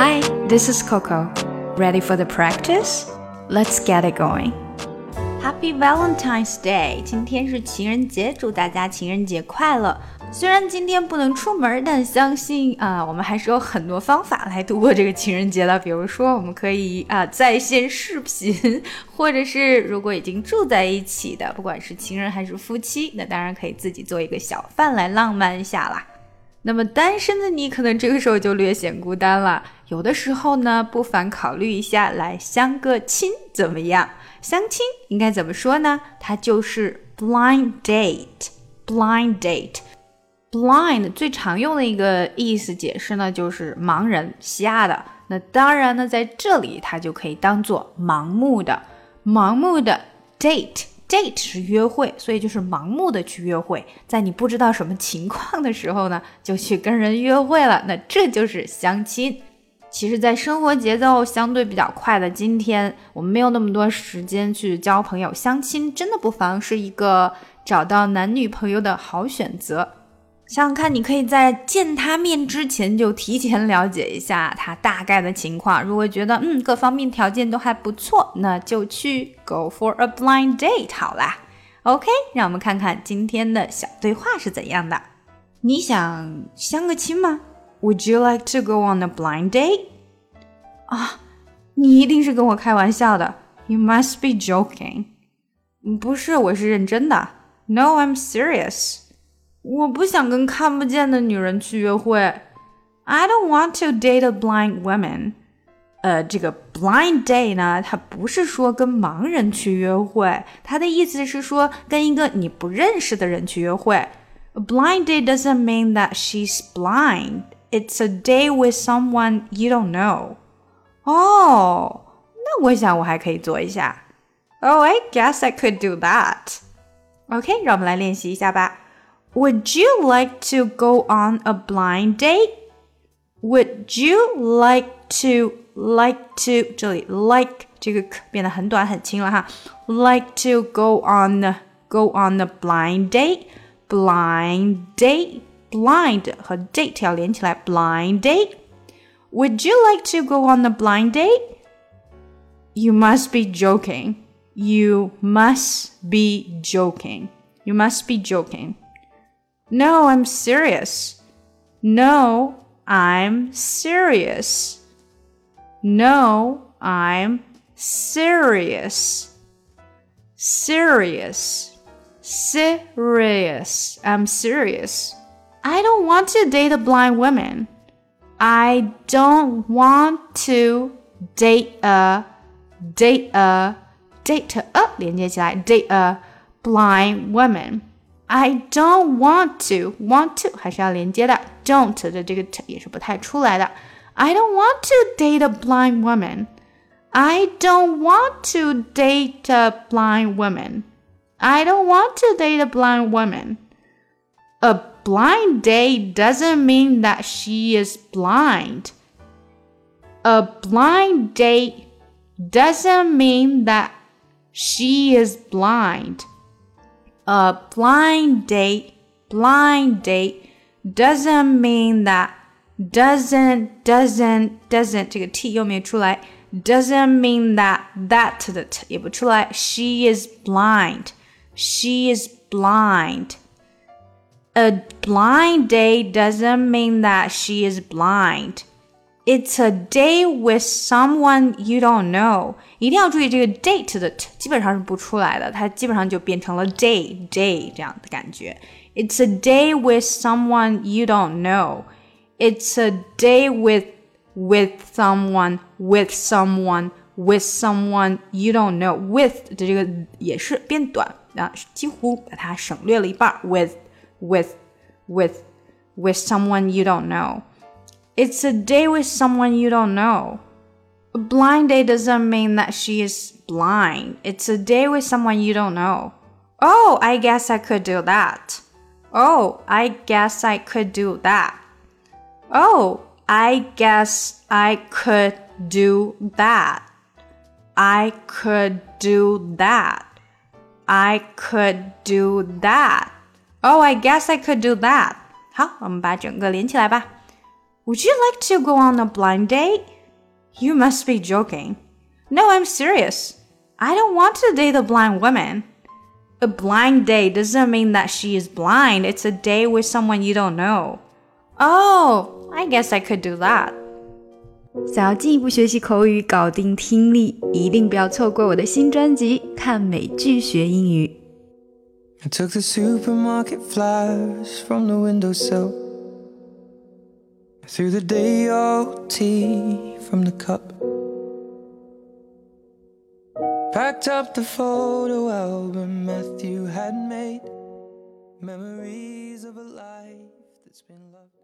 Hi, this is Coco. Ready for the practice? Let's get it going. Happy Valentine's Day！今天是情人节，祝大家情人节快乐。虽然今天不能出门，但相信啊，我们还是有很多方法来度过这个情人节的。比如说，我们可以啊在线视频，或者是如果已经住在一起的，不管是情人还是夫妻，那当然可以自己做一个小饭来浪漫一下啦。那么单身的你，可能这个时候就略显孤单了。有的时候呢，不妨考虑一下来相个亲，怎么样？相亲应该怎么说呢？它就是 blind date。blind date。blind 最常用的一个意思解释呢，就是盲人、瞎的。那当然呢，在这里它就可以当做盲目的、盲目的 date。Date 是约会，所以就是盲目的去约会，在你不知道什么情况的时候呢，就去跟人约会了。那这就是相亲。其实，在生活节奏相对比较快的今天，我们没有那么多时间去交朋友，相亲真的不妨是一个找到男女朋友的好选择。想想看，你可以在见他面之前就提前了解一下他大概的情况。如果觉得嗯各方面条件都还不错，那就去 go for a blind date 好啦。OK，让我们看看今天的小对话是怎样的。你想相个亲吗？Would you like to go on a blind date？啊，你一定是跟我开玩笑的。You must be joking。不是，我是认真的。No，I'm serious。我不想跟看不见的女人去约会。I don't want to date a blind woman。呃，这个 blind date 呢，它不是说跟盲人去约会，它的意思是说跟一个你不认识的人去约会。A blind date doesn't mean that she's blind. It's a date with someone you don't know. 哦，那我想我还可以做一下。Oh, I guess I could do that. OK，让我们来练习一下吧。 would you like to go on a blind date? Would you like to like to 这里 like 这个变得很短很轻了哈。Like to go on the go on a blind date? Blind date blind 和 date 要连起来 blind date. Would you like to go on a blind date? You must be joking. You must be joking. You must be joking. No, I'm serious. No, I'm serious. No, I'm serious. Serious. Serious. I'm serious. I don't want to date a blind woman. I don't want to date a date a date a 连接起来 date a blind woman. I don't want to want to 还是要连接的，don't 的这个 t 也是不太出来的。I don't want to date a blind woman. I don't want to date a blind woman. I don't want to date a blind woman. A blind date doesn't mean that she is blind. A blind date doesn't mean that she is blind a blind date, blind date doesn't mean that doesn't doesn't doesn't 这个 t 又没出来，doesn't mean that that 的 t 也不出来。She is blind. She is blind. A blind date doesn't mean that she is blind. It's a date with someone you don't know。一定要注意这个 date 的 t 基本上是不出来的，它基本上就变成了 day day 这样的感觉。It's a day with someone you don't know. It's a day with with someone with someone with someone you don't know. With 的这个也是变短啊，几乎把它省略了一半。With with with with someone you don't know. It's a day with someone you don't know. A blind date doesn't mean that she is blind. It's a day with someone you don't know. Oh, I guess I could do that. Oh, I guess I could do that. Oh, I guess I could do that. I could do that. I could do that. Oh, I guess I could do that. 好，我们把整个连起来吧。 Would you like to go on a blind date? You must be joking. No, I'm serious. I don't want to date a blind woman. A blind date doesn't mean that she is blind, it's a date with someone you don't know. Oh, I guess I could do that. 想要进一步学习口语，搞定听力，一定不要错过我的新专辑《看美剧学英语》。I took the supermarket flyers from the windowsill. Threw the day old tea from the cup. Packed up the photo album Matthew had made. Memories of a life that's been loved.